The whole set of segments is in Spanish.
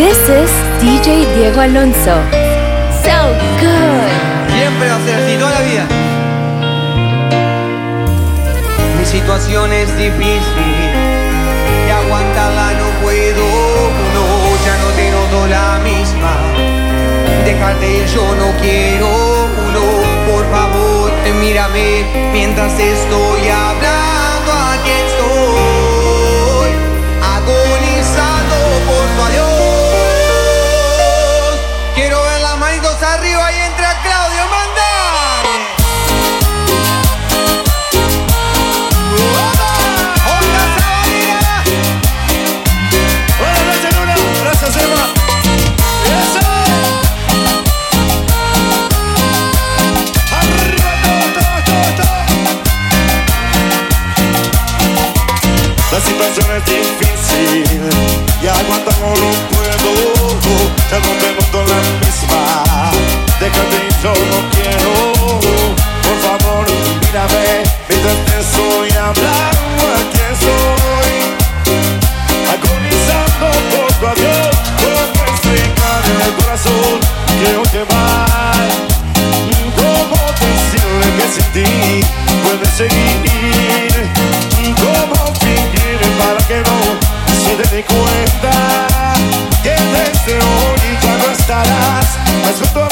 This is DJ Diego Alonso. So good. Siempre va a ser así toda la vida. Mi situación es difícil y aguantarla no puedo. No, ya no te noto la misma. Dejarte yo no quiero. No, por favor, mírame mientras estoy hablando. situación es difícil y aguantamos lo puedo. Ya no me noto la misma. Déjate y yo no quiero. Por favor, mírame. Mientras te estoy hablando, aquí estoy. Agonizando por tu adiós. Puedo explicar el corazón que hoy te va. ¿Cómo decirle que sin ti puedes seguir? te di cuenta que desde hoy ya no estarás. Más junto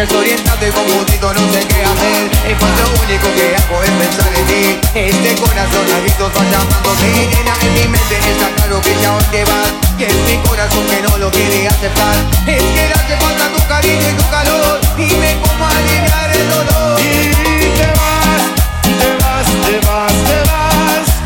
Desorientado y confundido, no sé qué hacer. Pues lo único que hago es pensar en ti Este corazón a gritos va llamándome Nena, en mi mente está claro que ya hoy te vas. Que es mi corazón que no lo quiere aceptar. Es que le hace falta tu cariño y tu calor Y me como a aliviar el dolor. Y te vas, te vas, te vas, te vas.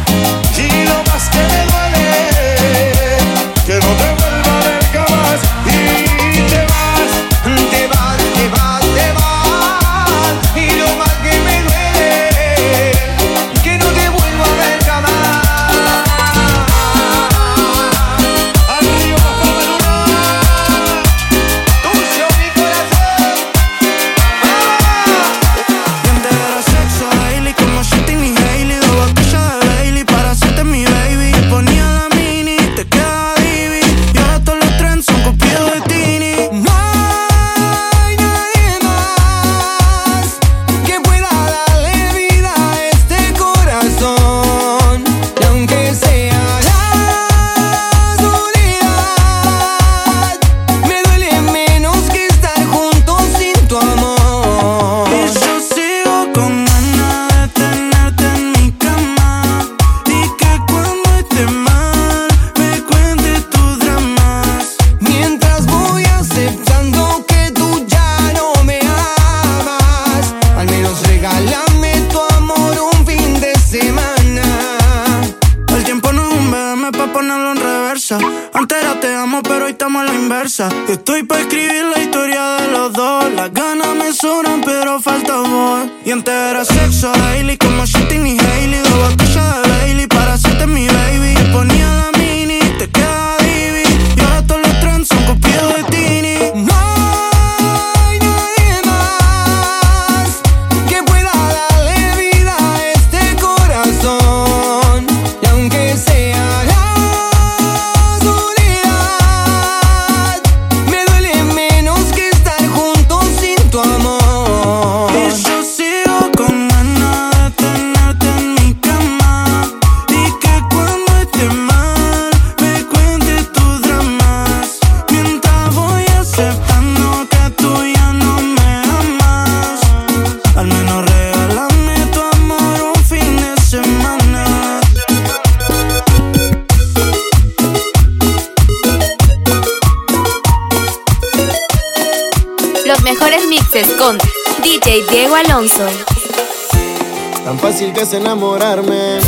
es enamorarme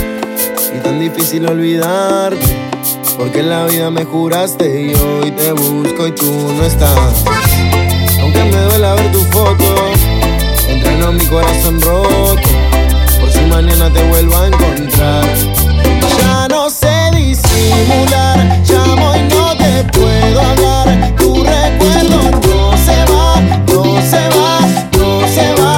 y tan difícil olvidarte. Porque en la vida me juraste y hoy te busco y tú no estás. Aunque me duela ver tu foto, entreno mi corazón roto. Por si mañana te vuelvo a encontrar. Ya no sé disimular, llamo y no te puedo hablar. Tu recuerdo no se va, no se va, no se va.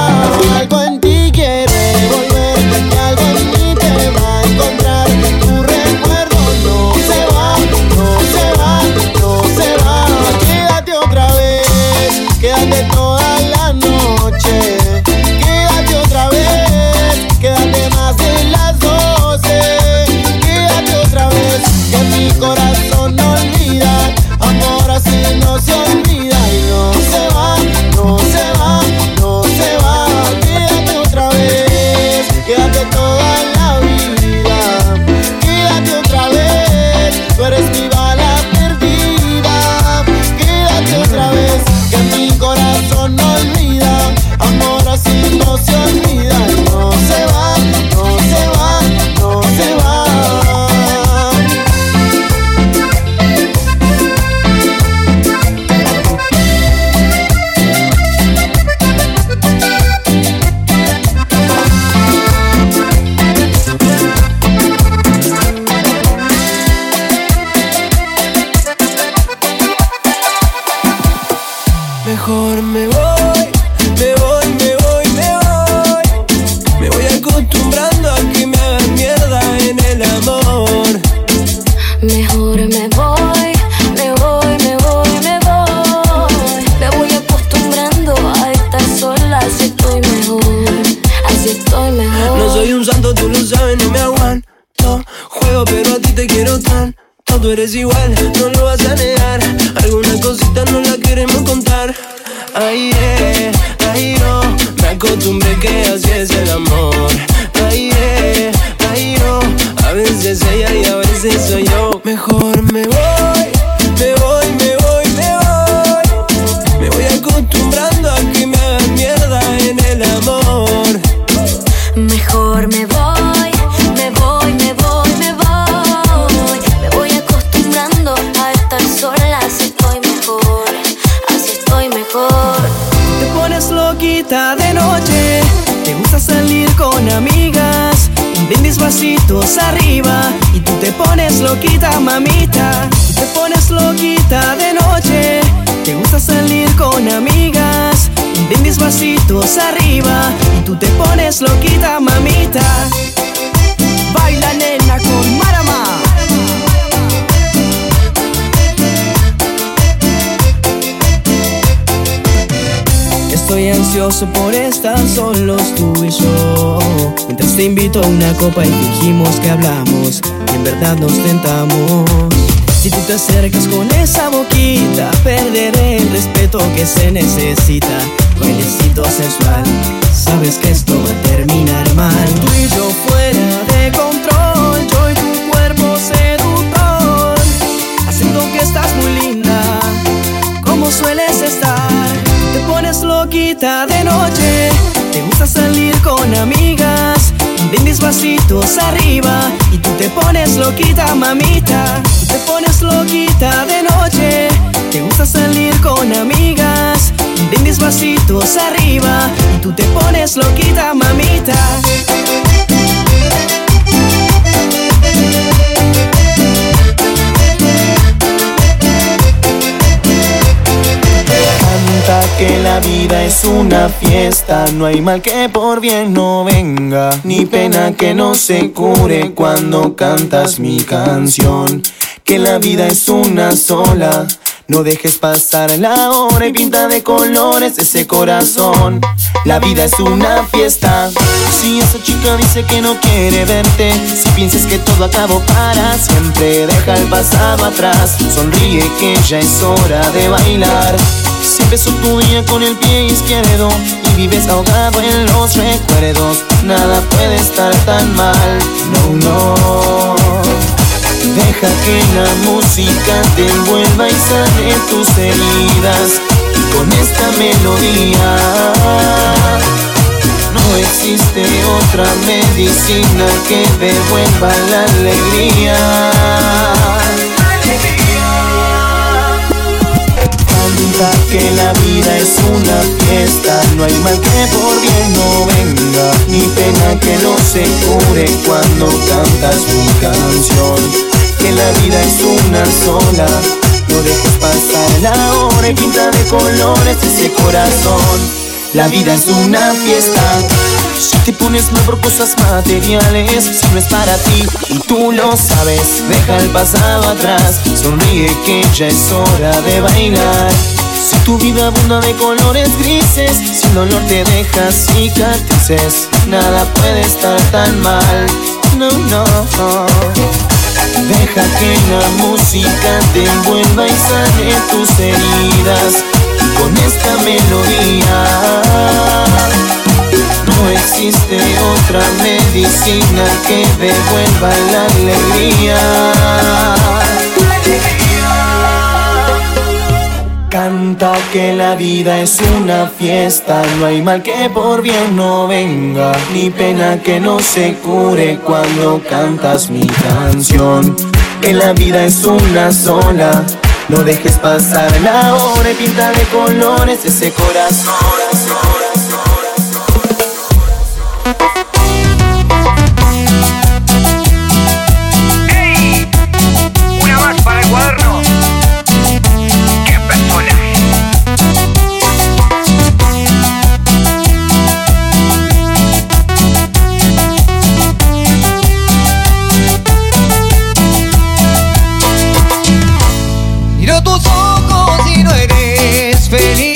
Tú te pones loquita, mamita. Baila nena con Marama. Estoy ansioso por estar solos tú y yo Mientras te invito a una copa y fingimos que hablamos Y en verdad nos tentamos Si tú te acercas con esa boquita Perderé el respeto que se necesita Bailecito sensual Sabes que esto va a terminar mal Tú y yo fuera de control Yo y tu cuerpo seductor Haciendo que estás muy linda como sueles estar. Te pones loquita de noche, te gusta salir con amigas. Brindis vasitos arriba y tú te pones loquita, mamita. Te pones loquita de noche, te gusta salir con amigas. Vasitos arriba y tú te pones loquita, mamita. Canta que la vida es una fiesta, no hay mal que por bien no venga, ni pena que no se cure cuando cantas mi canción. Que la vida es una sola, no dejes pasar la hora y pinta de colores ese corazón. La vida es una fiesta. Si esa chica dice que no quiere verte, si piensas que todo acabó para siempre, deja el pasado atrás. Sonríe que ya es hora de bailar. Si empezó tu día con el pie izquierdo y vives ahogado en los recuerdos, nada puede estar tan mal. No, no. Deja que la música te envuelva y sane tus heridas. Y con esta melodía no existe otra medicina que devuelva la alegría. Canta que la vida es una fiesta, no hay mal que por bien no venga, ni pena que no se cure cuando cantas mi canción. Que la vida es una sola, no dejes pasar la hora y pinta de colores ese corazón. La vida es una fiesta. Si te pones mal por cosas materiales, si no es para ti y tú lo sabes, deja el pasado atrás, sonríe que ya es hora de bailar. Si tu vida abunda de colores grises, si dolor te deja cicatrices, nada puede estar tan mal. No, no. Deja que la música te envuelva y sane tus heridas con esta melodía. No existe otra medicina que devuelva la alegría. Canta que la vida es una fiesta, no hay mal que por bien no venga, ni pena que no se cure cuando cantas mi canción. Que la vida es una sola, no dejes pasar la hora y pinta de colores ese corazón. lo feliz.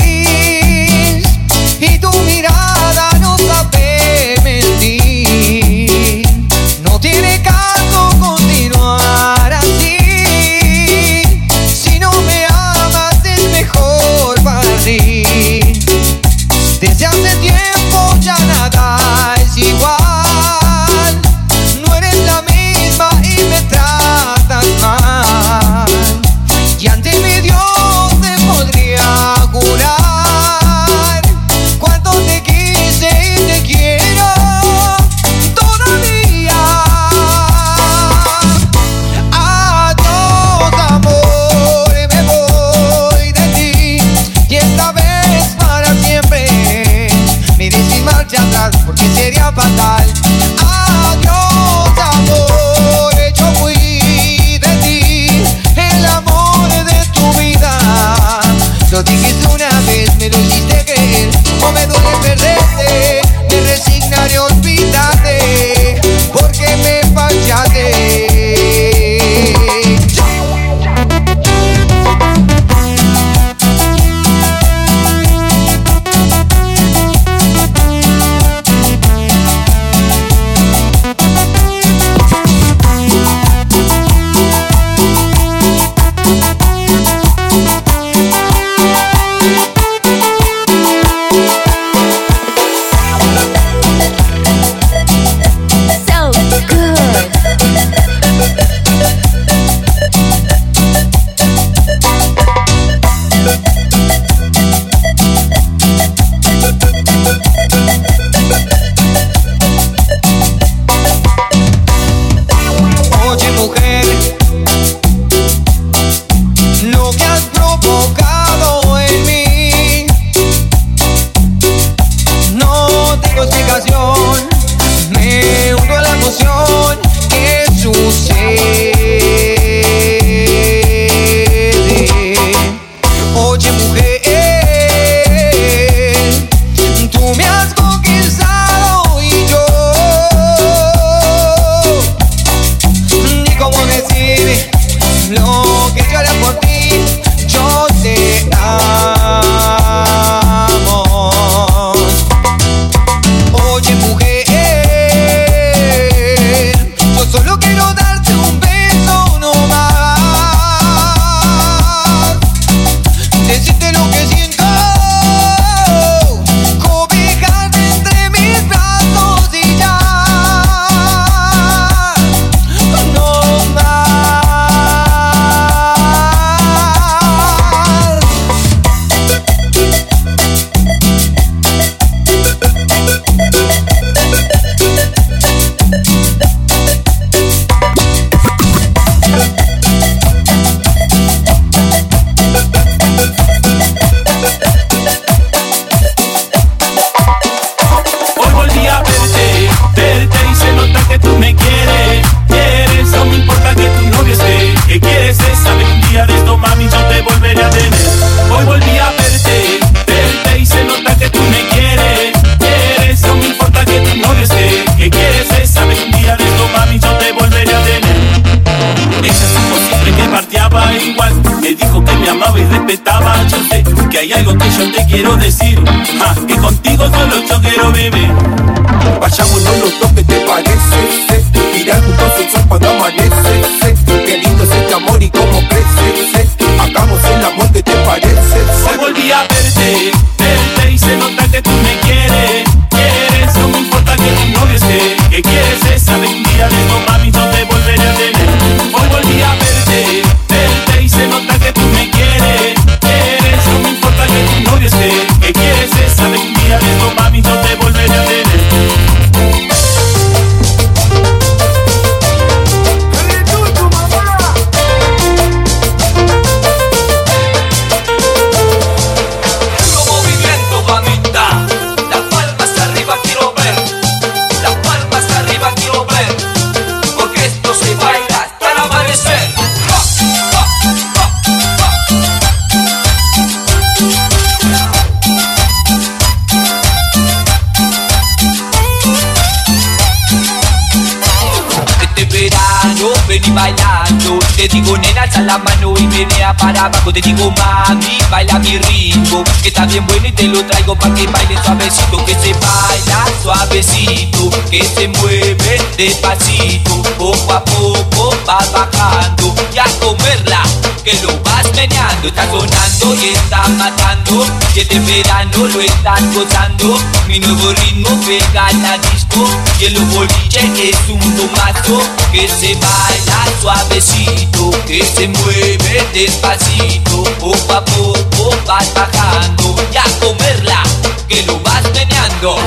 Abajo Te digo mami, baila mi ritmo Que está bien bueno y te lo traigo pa' que baile suavecito Que se baila suavecito Que se mueve despacito Poco a poco vas bajando Y a comerla que lo vas meneando Está sonando y está matando Y este verano lo están gozando Mi nuevo ritmo pega la disco Y el boliche es un tomato Que se baila suavecito Que se mueve despacito Poco a poco vas bajando Y a comerla que lo vas meneando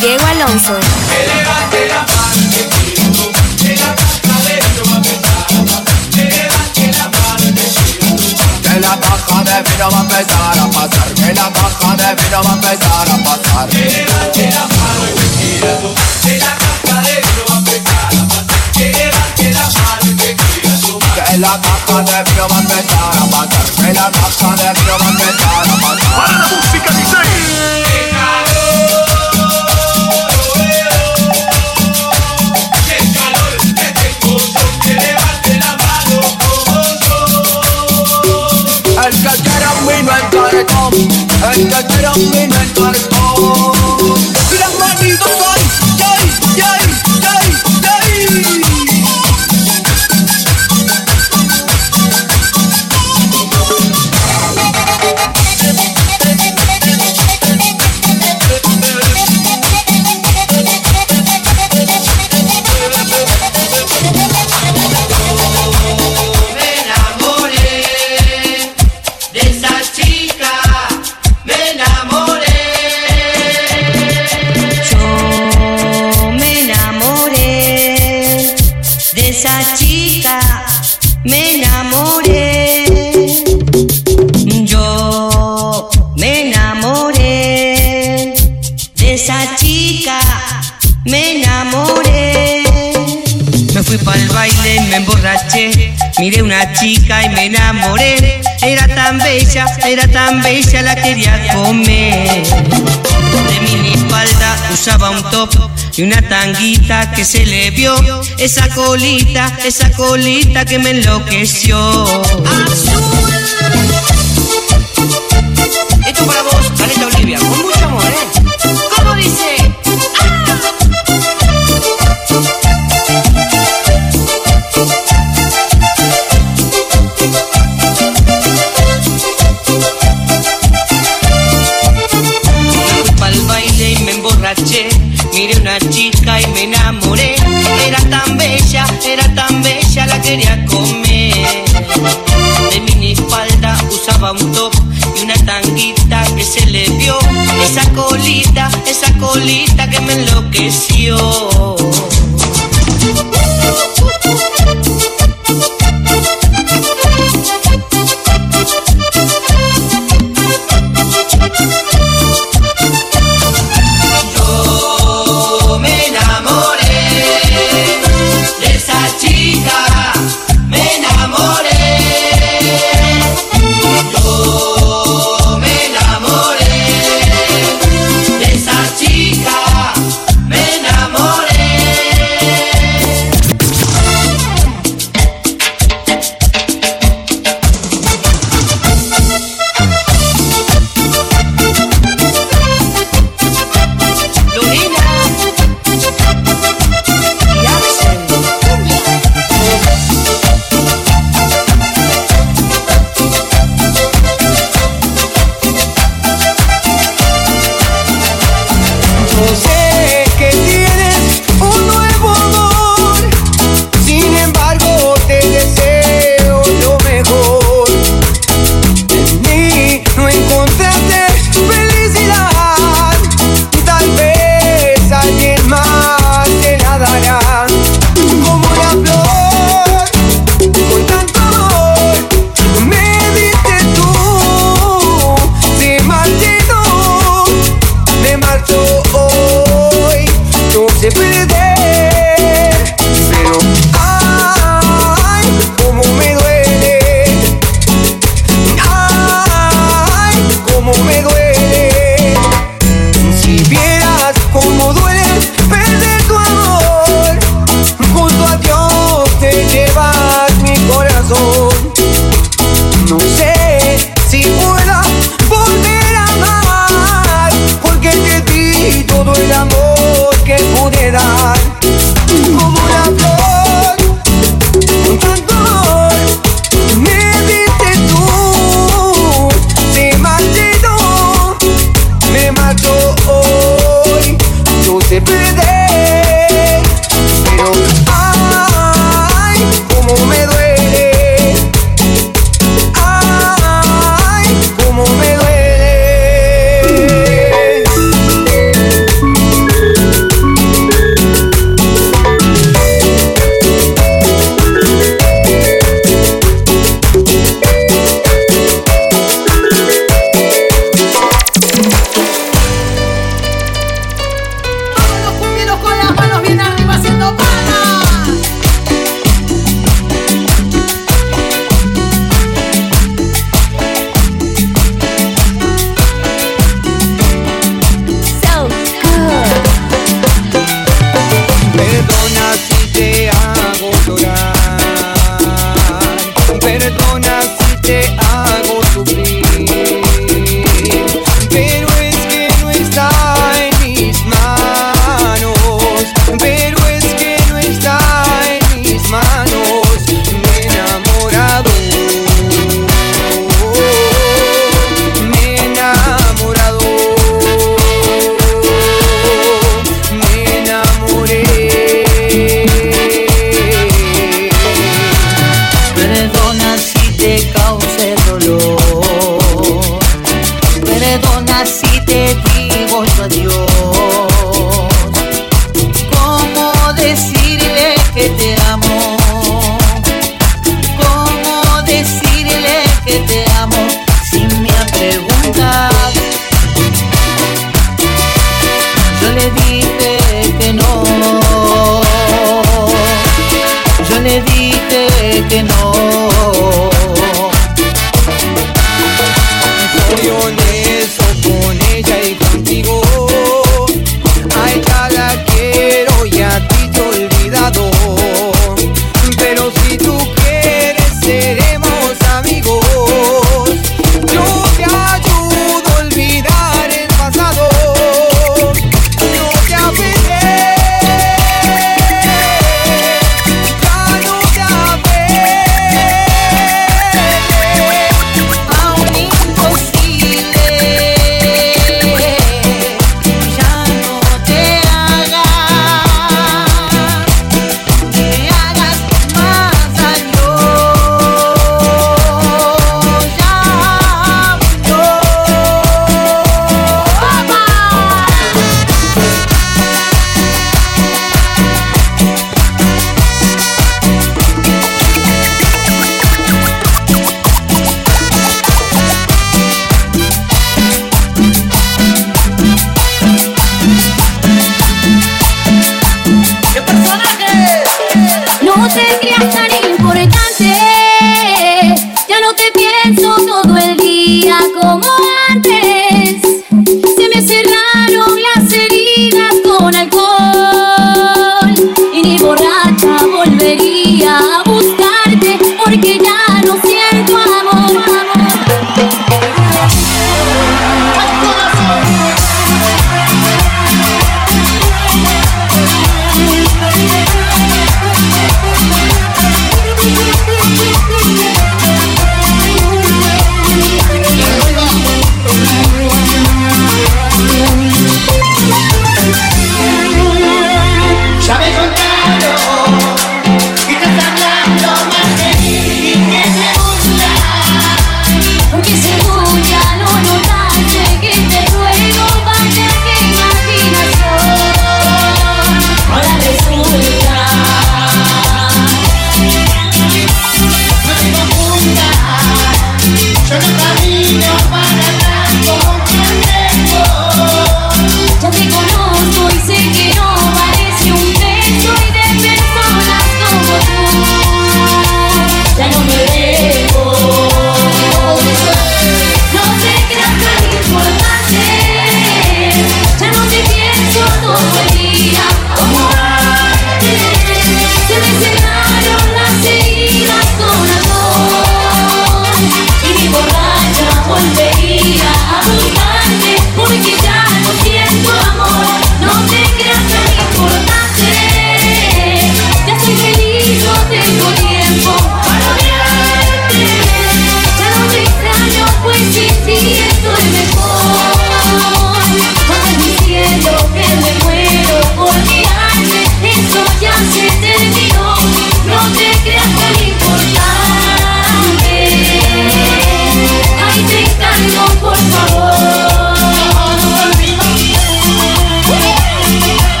Diego Alonso. Que la caja de vino va a empezar a pasar Que la caja de vino va a empezar a pasar Que la caja de vino va a empezar a pasar Que la caja de vino va a empezar a pasar Para la música dice. Vino en cartón El que de esa chica, me enamoré. Yo me enamoré de esa chica, me enamoré. Me fui para el baile me emborraché. Miré una chica y me enamoré. Era tan bella, era tan bella, la quería comer. De mi usaba un top y una tanguita que se le vio. Esa colita, esa colita que me enloqueció. Esto para vos, Caleta Olivia, con mucho amor, ¿eh?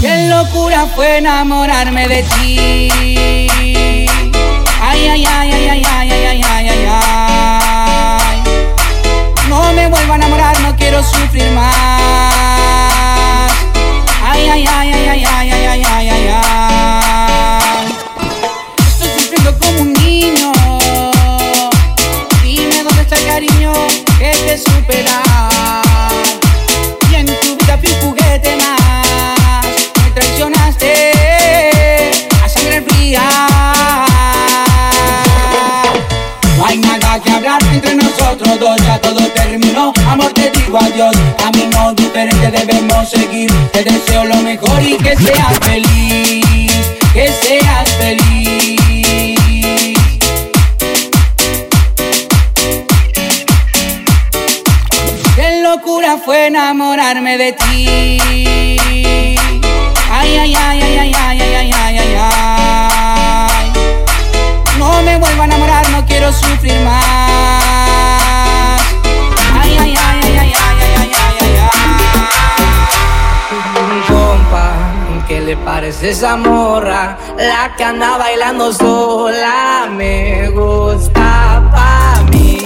Qué locura fue enamorarme de ti. Ay, ay, ay, ay, ay, ay, ay, ay, ay, ay. No me vuelvo a enamorar, no quiero sufrir más. Ay, ay, ay, ay, ay, ay, ay, ay, ay, ay, ay. Estoy sufriendo como un niño. Dime dónde está el cariño que te supera. entre nosotros dos ya todo terminó. Amor, te digo adiós. Caminos diferentes debemos seguir. Te deseo lo mejor y que seas feliz. Que seas feliz. Qué locura fue enamorarme de ti. Ay, ay, ay, ay, ay, ay, ay, ay, ay, ay. No me vuelva a enamorar, no quiero sufrir más. ¿Qué le parece esa morra? La que anda bailando sola me gusta pa' mí.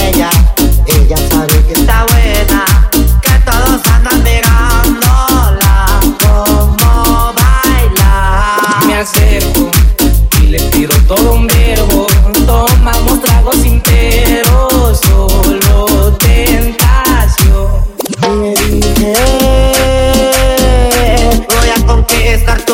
Ella, ella sabe que está buena, que todos andan mirándola como baila. Me acerco Me dije, voy a conquistar tu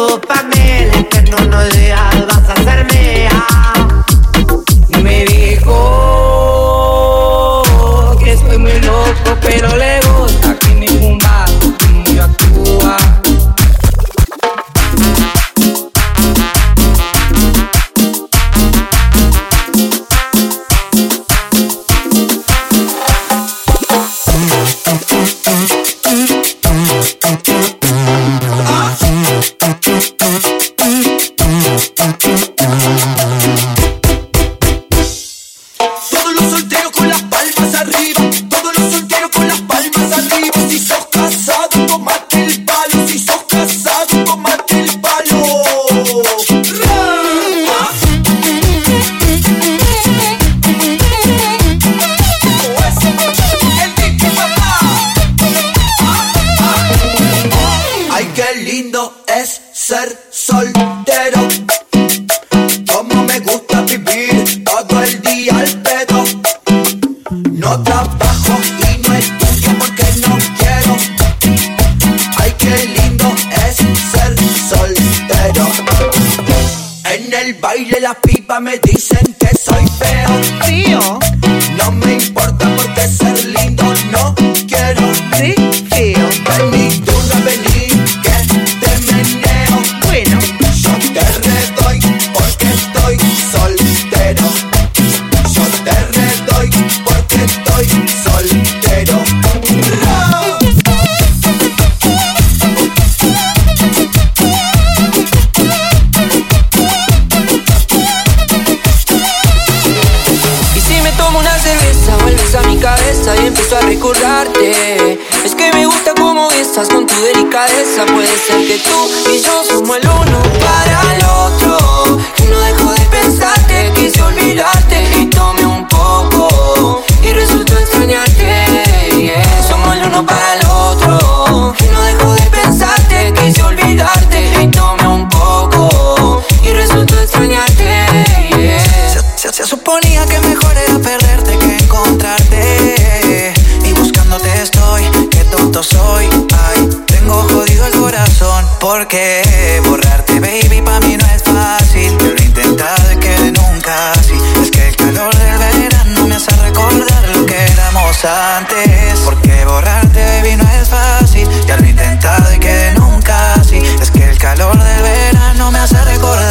suponía que mejor era perderte que encontrarte. Y buscándote estoy, qué tonto soy. Ay, tengo jodido el corazón. Porque borrarte, baby, pa' mí no es fácil. Yo lo he intentado y que nunca así. Es que el calor del verano me hace recordar lo que éramos antes. Porque borrarte, baby, no es fácil. Ya lo he intentado y que nunca así. Es que el calor del verano me hace recordar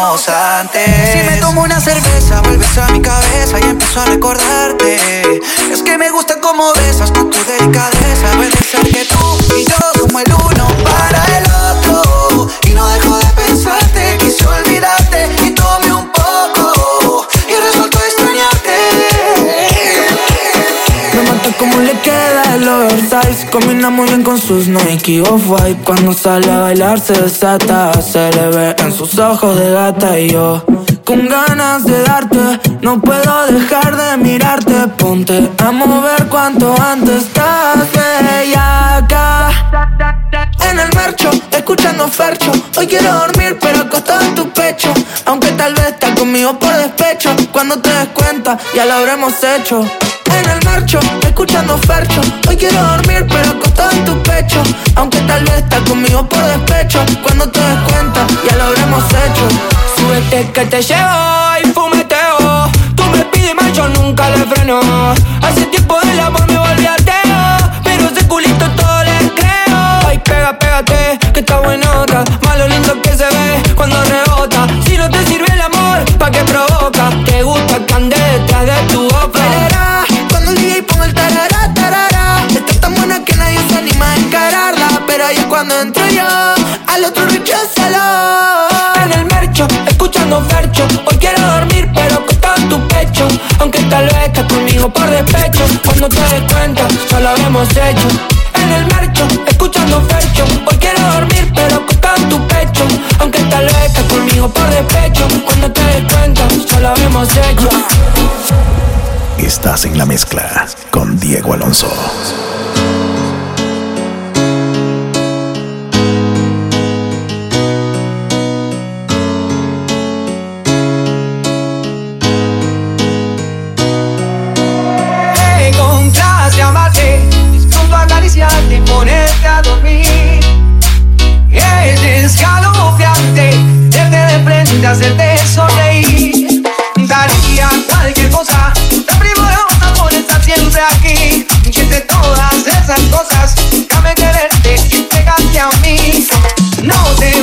Si me tomo una cerveza, vuelves a mi cabeza y empiezo a recordarte. Es que me gusta cómo besas con tu delicadeza. Puede ser que tú y yo somos el uno para el otro. Y no dejo de Combina muy bien con sus Nike Off-White. Cuando sale a bailar se desata Se le ve en sus ojos de gata. Y yo Con ganas de darte No puedo dejar de mirarte. Ponte a mover cuanto antes Estás bella acá en el marcho, escuchando Fercho Hoy quiero dormir pero acostado en tu pecho. Aunque tal vez estás conmigo por despecho. Cuando te des cuenta ya lo habremos hecho. En el marcho, escuchando Fercho Hoy quiero dormir pero acostado en tu pecho. Aunque tal vez estás conmigo por despecho. Cuando te des cuenta ya lo habremos hecho. Súbete que te llevo y fumeteo. Tú me pides más, yo nunca le freno. Hace tiempo del amor me está buenota Más lo lindo que se ve cuando rebota. Si no te sirve el amor, ¿pa' qué provoca? Te gusta que ande detrás de tu boca. Verá, Cuando el DJ ponga el tarara, tarara Está tan buena que nadie se anima a encararla Pero ahí es cuando entro yo Al otro recházalo En el mercho, escuchando Fercho Hoy quiero dormir pero acostado en tu pecho. Aunque tal vez estás conmigo por despecho. Cuando te des cuenta, ya lo habremos hecho. En el mercho, escuchando Fercho Hoy quiero dormir por despecho. Cuando te des cuenta, ya lo habíamos hecho. Estás en la mezcla con Diego Alonso. Encontraste, amarte, disfruto acariciarte y ponerte a dormir. Es descalofriante frente, hacerte sonreír. Daría cualquier cosa, tan primorosa por estar siempre aquí. Entre todas esas cosas, déjame quererte y pegarte a mí. No te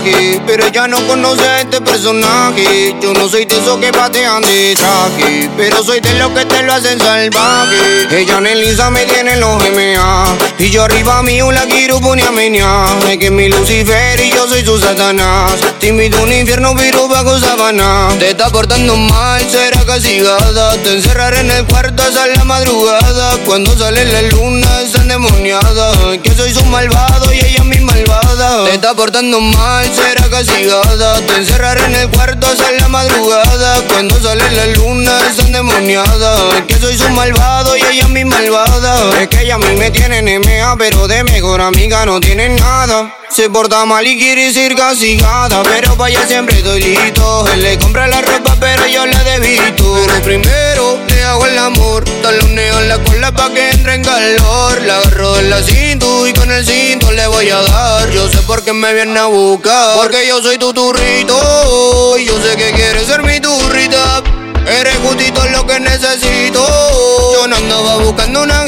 aquí. Pero ella no conoce a este personaje. Yo no soy de esos que patean de traje. Pero soy de los que te lo hacen salvaje. Ella en el Insta me tiene en los MA. Y yo arriba mío la quiero poner a menear. Es que mi Lucifer y yo soy su Satanás. A un infierno, pero bajo sabana. Te está portando mal, será castigada. Te encerraré en el cuarto hasta la madrugada. Cuando sale la luna, está endemoniada. Que soy su malvado y ella es mi malvada. Te está portando mal, será castigada. Te encerraré en el cuarto hasta la madrugada. Cuando sale la luna, está endemoniada. Que soy su malvado y ella es mi malvada. Es que ella a mí me tiene NMA, pero de mejor amiga no tiene nada. Se porta mal y quiere ser castigada, pero ella siempre doy listo. Él le compra la ropa, pero yo la debito. Pero primero hago el amor, taloneo la cola pa' que entre en calor. La agarro de la cinto y con el cinto le voy a dar. Yo sé por qué me viene a buscar, porque yo soy tu turrito. Y yo sé que quieres ser mi turrita. Eres justito lo que necesito. Yo no andaba buscando una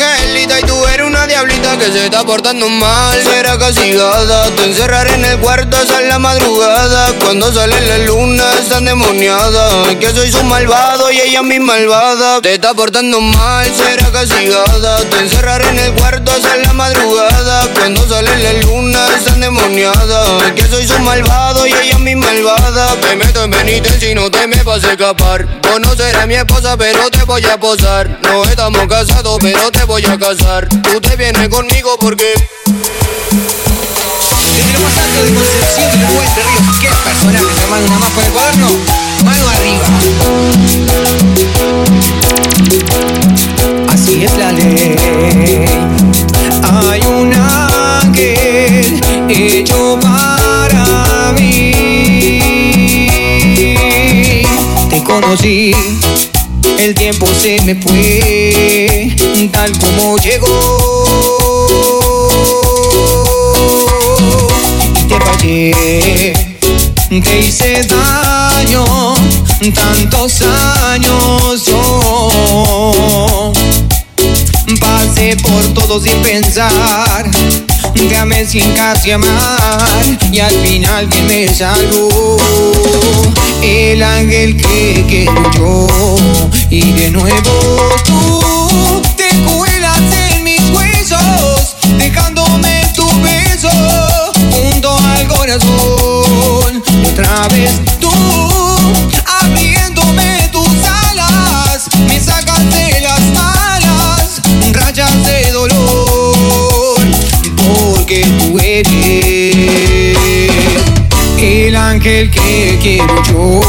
que se está portando mal. Será castigada, te encerraré en el cuarto hasta la madrugada. Cuando sale la luna, está endemoniada. Que soy su malvado y ella mi malvada. Te está portando mal, será castigada. Te encerraré en el cuarto hasta la madrugada. Cuando sale la luna, está endemoniada. Que soy su malvado y ella mi malvada. Te meto en penitencia y no te me vas a escapar. Vos no serás mi esposa, pero te voy a posar. No estamos casados, pero te voy a casar. Tú te vienes conmigo porque. Desde lo más alto de Concepción y Uruguay de Río, ¿qué personaje, hermano? Nada más con el cuaderno, mano arriba. Así es la ley. Hay un ángel hecho para mí. Te conocí, el tiempo se me fue, tal como llegó. Fallé, te hice daño, tantos años. Yo pasé por todo sin pensar, te amé sin casi amar y al final que me salvó el ángel que quiero yo y de nuevo tú corazón. Otra vez tú, abriéndome tus alas, me sacas de las malas, rayas de dolor, porque tú eres el ángel que quiero yo.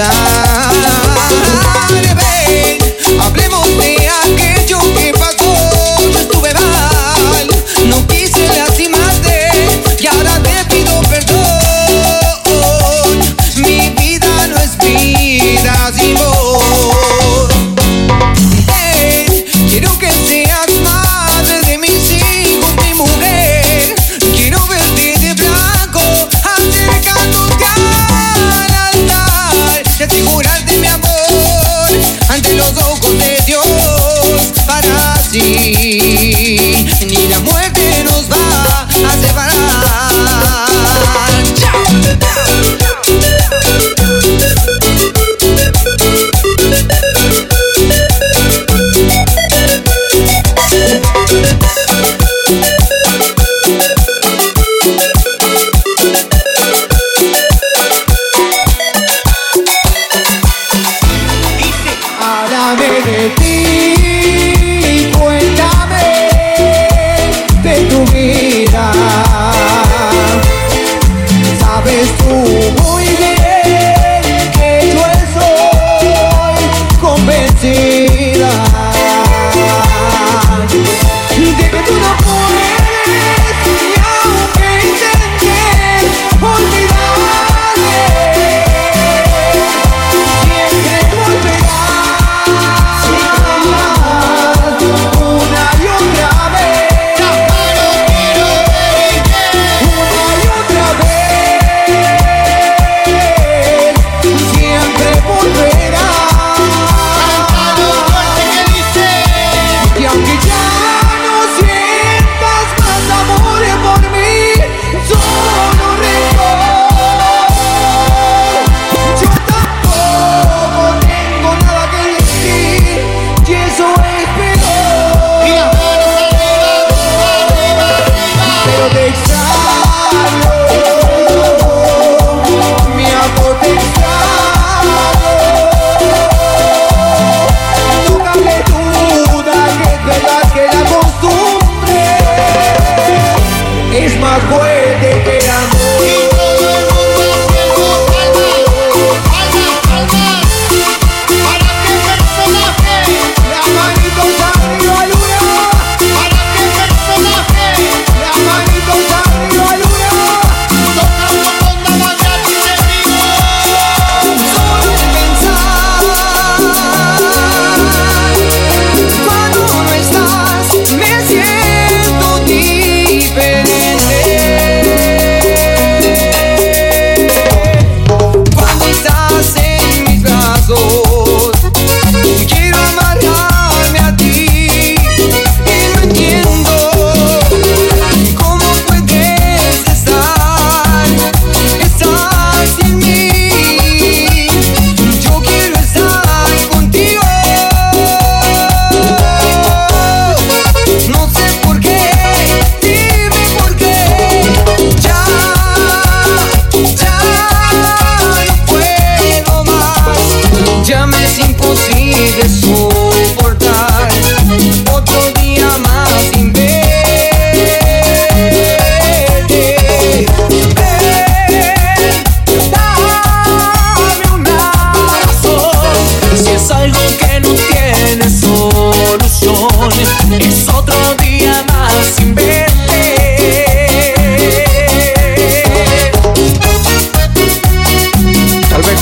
Confesar.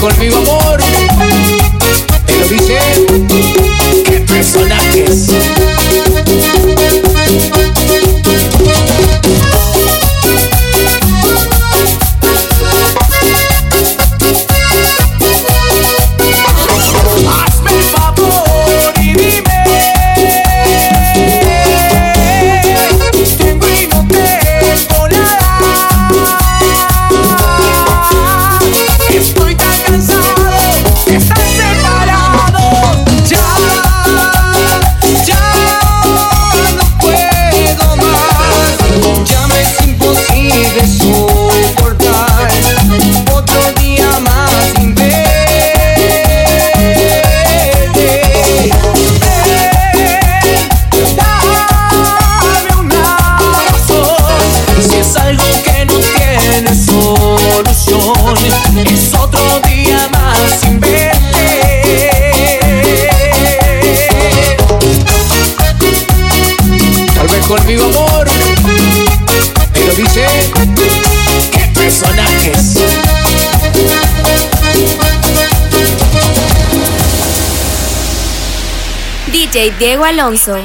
Conmigo amor. Diego Alonso.